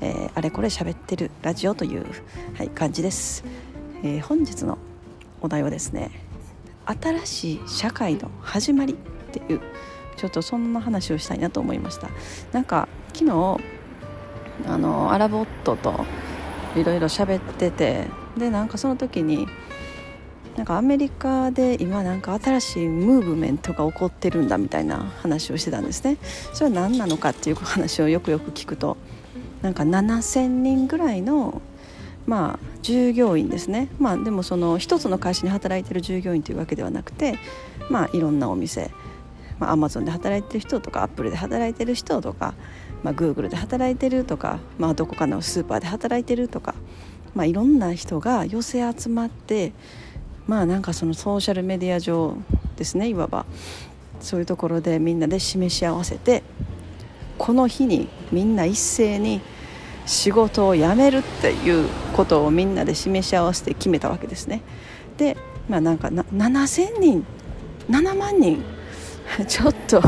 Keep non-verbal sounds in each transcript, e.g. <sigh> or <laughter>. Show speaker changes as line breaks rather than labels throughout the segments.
えー、あれこれ喋ってるラジオという、はい、感じです、えー、本日のお題はですね新しい社会の始まりっていうちょっとそんな話をしたいなと思いました。なんか昨日あのアラボットといろいろ喋っててでなんかその時になんかアメリカで今なんか新しいムーブメントが起こってるんだみたいな話をしてたんですね。それは何なのかっていう話をよくよく聞くとなんか7,000人ぐらいのまあ従業員ですね。まあでもその一つの会社に働いてる従業員というわけではなくてまあいろんなお店まあ、マゾンで働いてる人とかアップルで働いてる人とか、まあ、グーグルで働いてるとか、まあ、どこかのスーパーで働いてるとか、まあ、いろんな人が寄せ集まってまあなんかそのソーシャルメディア上ですねいわば。そういうところでみんなで示し合わせてこの日にみんな一斉に仕事を辞めるっていうことをみんなで示し合わせて決めたわけですね。でまあなんか7000人7万人。<laughs> ちょっと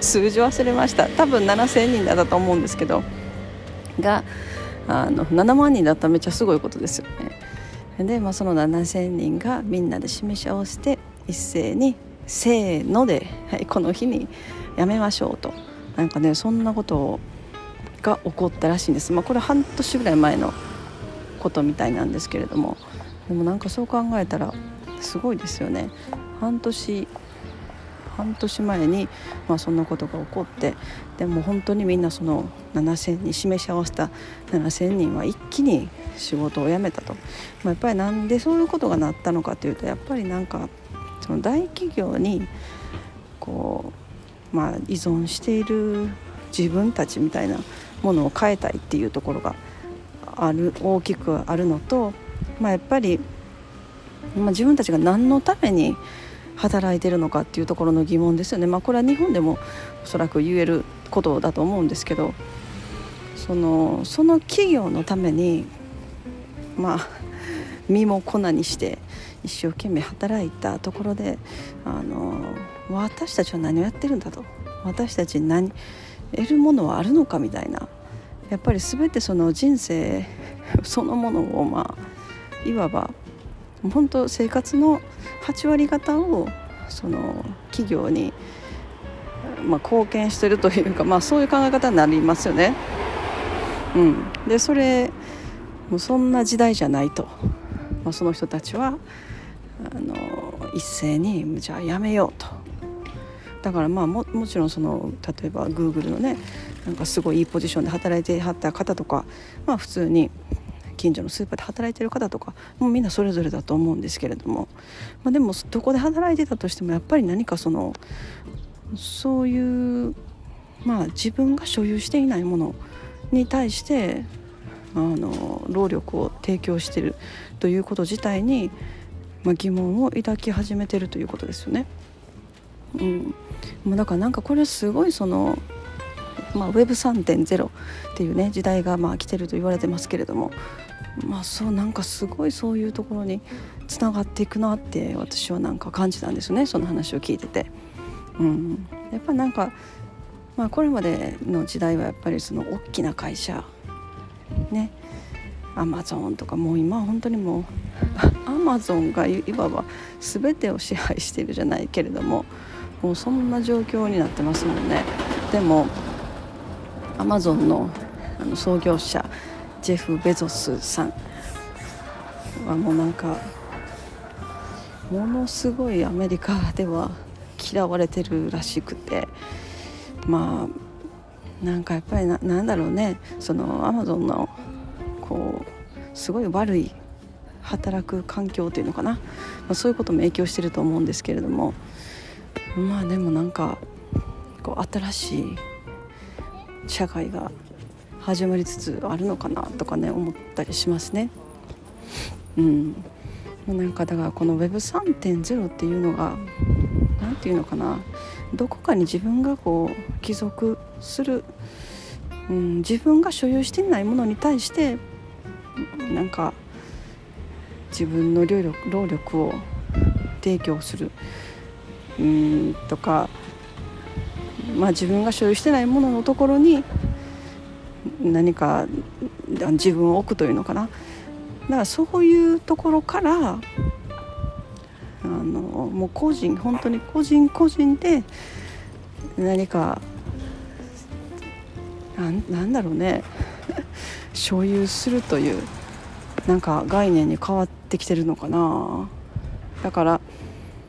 数字忘れました。多分7000人だったと思うんですけど。があの7万人だったらめっちゃすごいことですよ。ね。で、まあ、その7000人がみんなで示し合わせて一斉にせーので、はい、この日にやめましょうと。なんかねそんなことが起こったらしいんです、まあ、これ半年ぐらい前のことみたいなんですけれども。でもなんかそう考えたらすごいですよね。半年半年前に、まあ、そんなことが起こってでも本当にみんなその7,000人示し合わせた7,000人は一気に仕事を辞めたと、まあ、やっぱりなんでそういうことがなったのかというとやっぱりなんかその大企業にこうまあ、依存している自分たちみたいなものを変えたいっていうところがある大きくあるのと、まあ、やっぱり、まあ、自分たちが何のために働いてるのかっていうところの疑問ですよね、まあ、これは日本でもおそらく言えることだと思うんですけどそのその企業のためにまあ身も粉にして一生懸命働いたところであの私たちは何をやってるんだと。私たちに何得るものはあるのかみたいな。やっぱり全てその人生 <laughs> そのものをまあいわば本当生活の8割方をその企業に、まあ、貢献してるというか、まあ、そういう考え方になりますよね。うん、でそれもうそんな時代じゃないと、まあ、その人たちはあの一斉にじゃあやめようと。だからまあももちろんその例えばグーグルのねなんかすごいいいポジションで働いてはった方とかまあ普通に近所のスーパーで働いてる方とかもうみんなそれぞれだと思うんですけれども、まあ、でもどこで働いてたとしてもやっぱり何かそのそういうまあ自分が所有していないものに対してあの労力を提供してるということ自体にまあ、疑問を抱き始めてるということですよね。うん、もうだからなんかこれすごいその、まあ、Web3.0 っていうね時代がまあ来てると言われてますけれどもまあそうなんかすごいそういうところにつながっていくなって私はなんか感じたんですねその話を聞いてて。うん、やっぱなんか、まあ、これまでの時代はやっぱりその大きな会社ね。アマゾンとかもう今本当にもうアマゾンがいわば全てを支配しているじゃないけれどももうそんな状況になってますもんね。でもアマゾンのあの創業者ジェフ・ベゾスさんはもうなんかものすごいアメリカでは嫌われてるらしくてまあなんかやっぱりななんだろうね。そのアマゾンのこうすごい悪い働く環境というのかな、まあ、そういうことも影響してると思うんですけれども。まあでもなんかこう新しい社会が始まりつつあるのかなとかね思ったりしますね。うん。なんかだからこの Web3.0 っていうのが何て言うのかな。どこかに自分がこう帰属する、うん、自分が所有していないものに対してなんか自分の労力労力を提供する。うんとか、まあ、自分が所有してないもののところに何か自分を置くというのかな。だからそういうところからあのもう個人本当に個人個人で何かななんだろうね。<laughs> 所有するという。なんか概念に変わってきてるのかなだから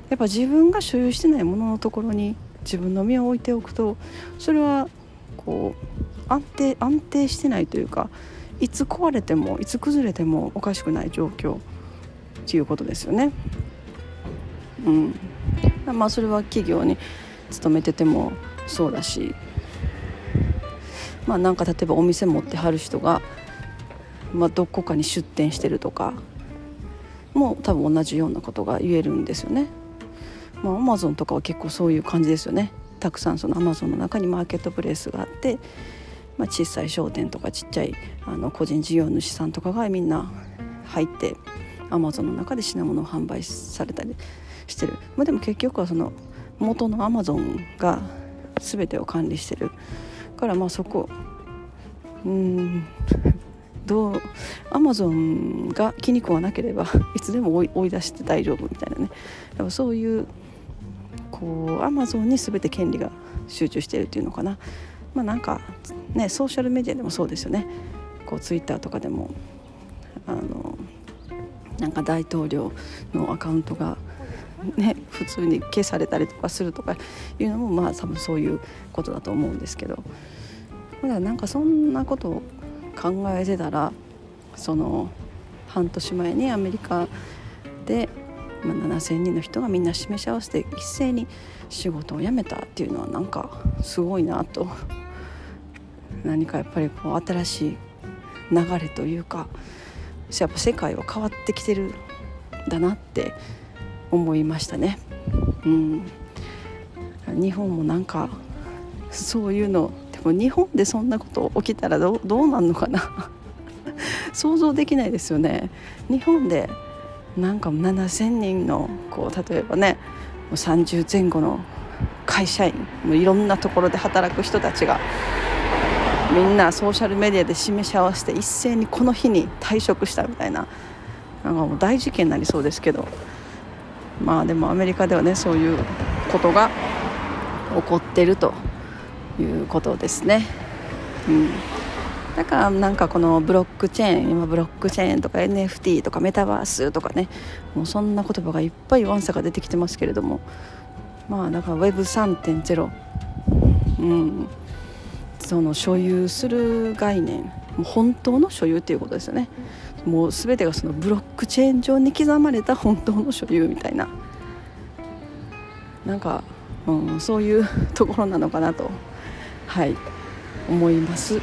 やっぱ自分が所有してないもののところに自分の身を置いておくとそれはこう安定安定してないというかいつ壊れてもいつ崩れてもおかしくない状況っていうことですよね。うん、まあそれは企業に勤めててもそうだしまあなんか例えばお店持ってはる人が、まあ、どこかに出店してるとかも多分同じようなことが言えるんですよね。まあ、アマゾンとかは結構そういう感じですよね。たくさんそのアマゾンの中にマーケットプレイスがあって、まあ、小さい商店とかちっちゃいあの個人事業主さんとかがみんな入ってアマゾンの中で品物を販売されたりしてる、まあ、でも結局はその元のアマゾンが全てを管理してるからまあそこうんどアマゾンが気に食わなければ <laughs> いつでも追い出して大丈夫みたいなね。やっぱそういうこうアマゾンに全て権利が集中しているっていうのかな。まあなんかねソーシャルメディアでもそうですよね。こうツイッターとかでもあのなんか大統領のアカウントがね、普通に消されたりとかするとかいうのもまあ多分そういうことだと思うんですけど。だからなんかそんなこと考えてたらその半年前にアメリカで、まあ、7,000人の人がみんな示し合わせて一斉に仕事を辞めたっていうのはなんかすごいなと何かやっぱりこう新しい流れというかやっぱ世界は変わってきてるんだなって思いましたね。うん、日本もなんかそういうのも日本でそんなこと起きたらどどうなんのかな。<laughs> 想像できないですよね。日本でなんか7,000人のこう例えばねもう30前後の会社員もういろんなところで働く人たちがみんなソーシャルメディアで示し合わせて一斉にこの日に退職したみたいななんかもう大事件になりそうですけど。まあでもアメリカではねそういうことが起こってると。いうことですね。うん。だからなんかこのブロックチェーン今ブロックチェーンとか NFT とかメタバースとかねもうそんな言葉がいっぱいワンサが出てきてますけれどもまあだから Web3.0 うん。その所有する概念。もう本当の所有っていうことですよね。もう全てがそのブロックチェーン上に刻まれた本当の所有みたいな。なんか、うん、そういうところなのかなと。はい。思います。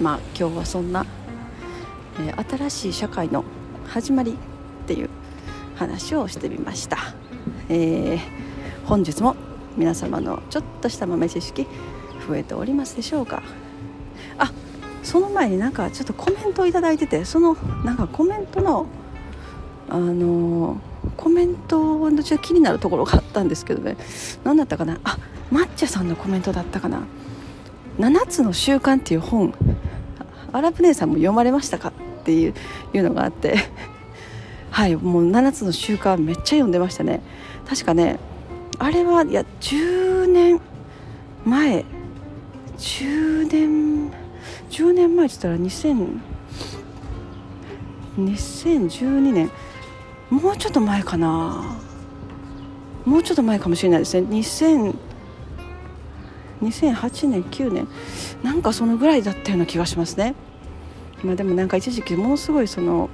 まあ今日はそんな、えー、新しい社会の始まりっていう話をしてみました、えー、本日も皆様のちょっとした豆知識増えておりますでしょうか。あその前になんかちょっとコメントを頂いててそのなんかコメントのあのコメントのちょっと気になるところがあったんですけどね。何だったかな？あ抹茶さんのコメントだったかな「7つの習慣」っていう本アラブ姉さんも読まれましたか？っていういうのがあって。<laughs> はいもう7つの習慣めっちゃ読んでましたね。確かねあれはいや10年前。10年10年前って言ったら2000 2012年。もうちょっと前かな。もうちょっと前かもしれないですね。2000 2008年9年なんかそのぐらいだったような気がしますね。まあでもなんか一時期ものすごいその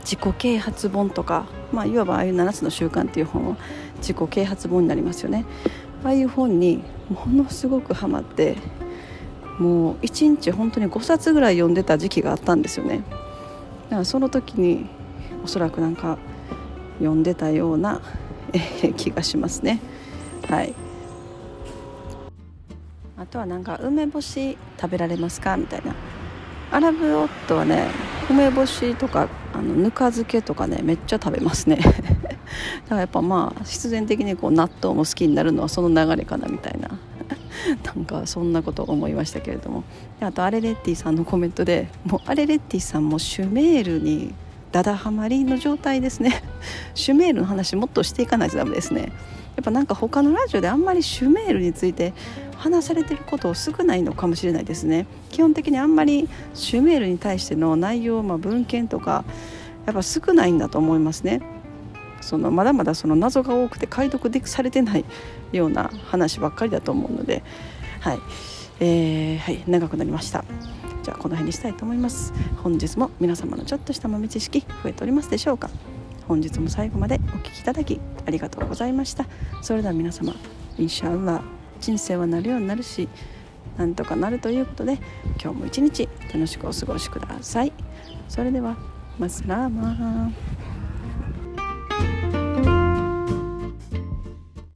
自己啓発本とか、まあ、いわばああいう7つの習慣っていう本は自己啓発本になりますよね。ああいう本にものすごくハマってもう1日本当に5冊ぐらい読んでた時期があったんですよね。だからその時におそらくなんか読んでたような、気がしますね。はい。あとはなんか梅干し食べられますか？みたいな。アラブ夫はね梅干しとかあのぬか漬けとかねめっちゃ食べますね。<laughs> だからやっぱまあ必然的にこう納豆も好きになるのはその流れかなみたいな。<laughs> なんかそんなこと思いましたけれども。あとアレレッティさんのコメントでもうアレレッティさんもシュメールにダダハマりの状態ですね。<laughs> シュメールの話もっとしていかないとダメですね。やっぱなんか他のラジオであんまりシュメールについて話されてること少ないのかもしれないですね。基本的にあんまりシュメールに対しての内容、まあ、文献とかやっぱ少ないんだと思いますね。そのまだまだその謎が多くて解読でされてないような話ばっかりだと思うのではい、えー、はい、長くなりました。じゃあこの辺にしたいと思います。本日も皆様のちょっとした豆知識増えておりますでしょうか。本日も最後までお聴きいただきありがとうございました。それでは皆様インシャアラ人生はなるようになるしなんとかなるということで今日も一日楽しくお過ごしください。それではマスラーマー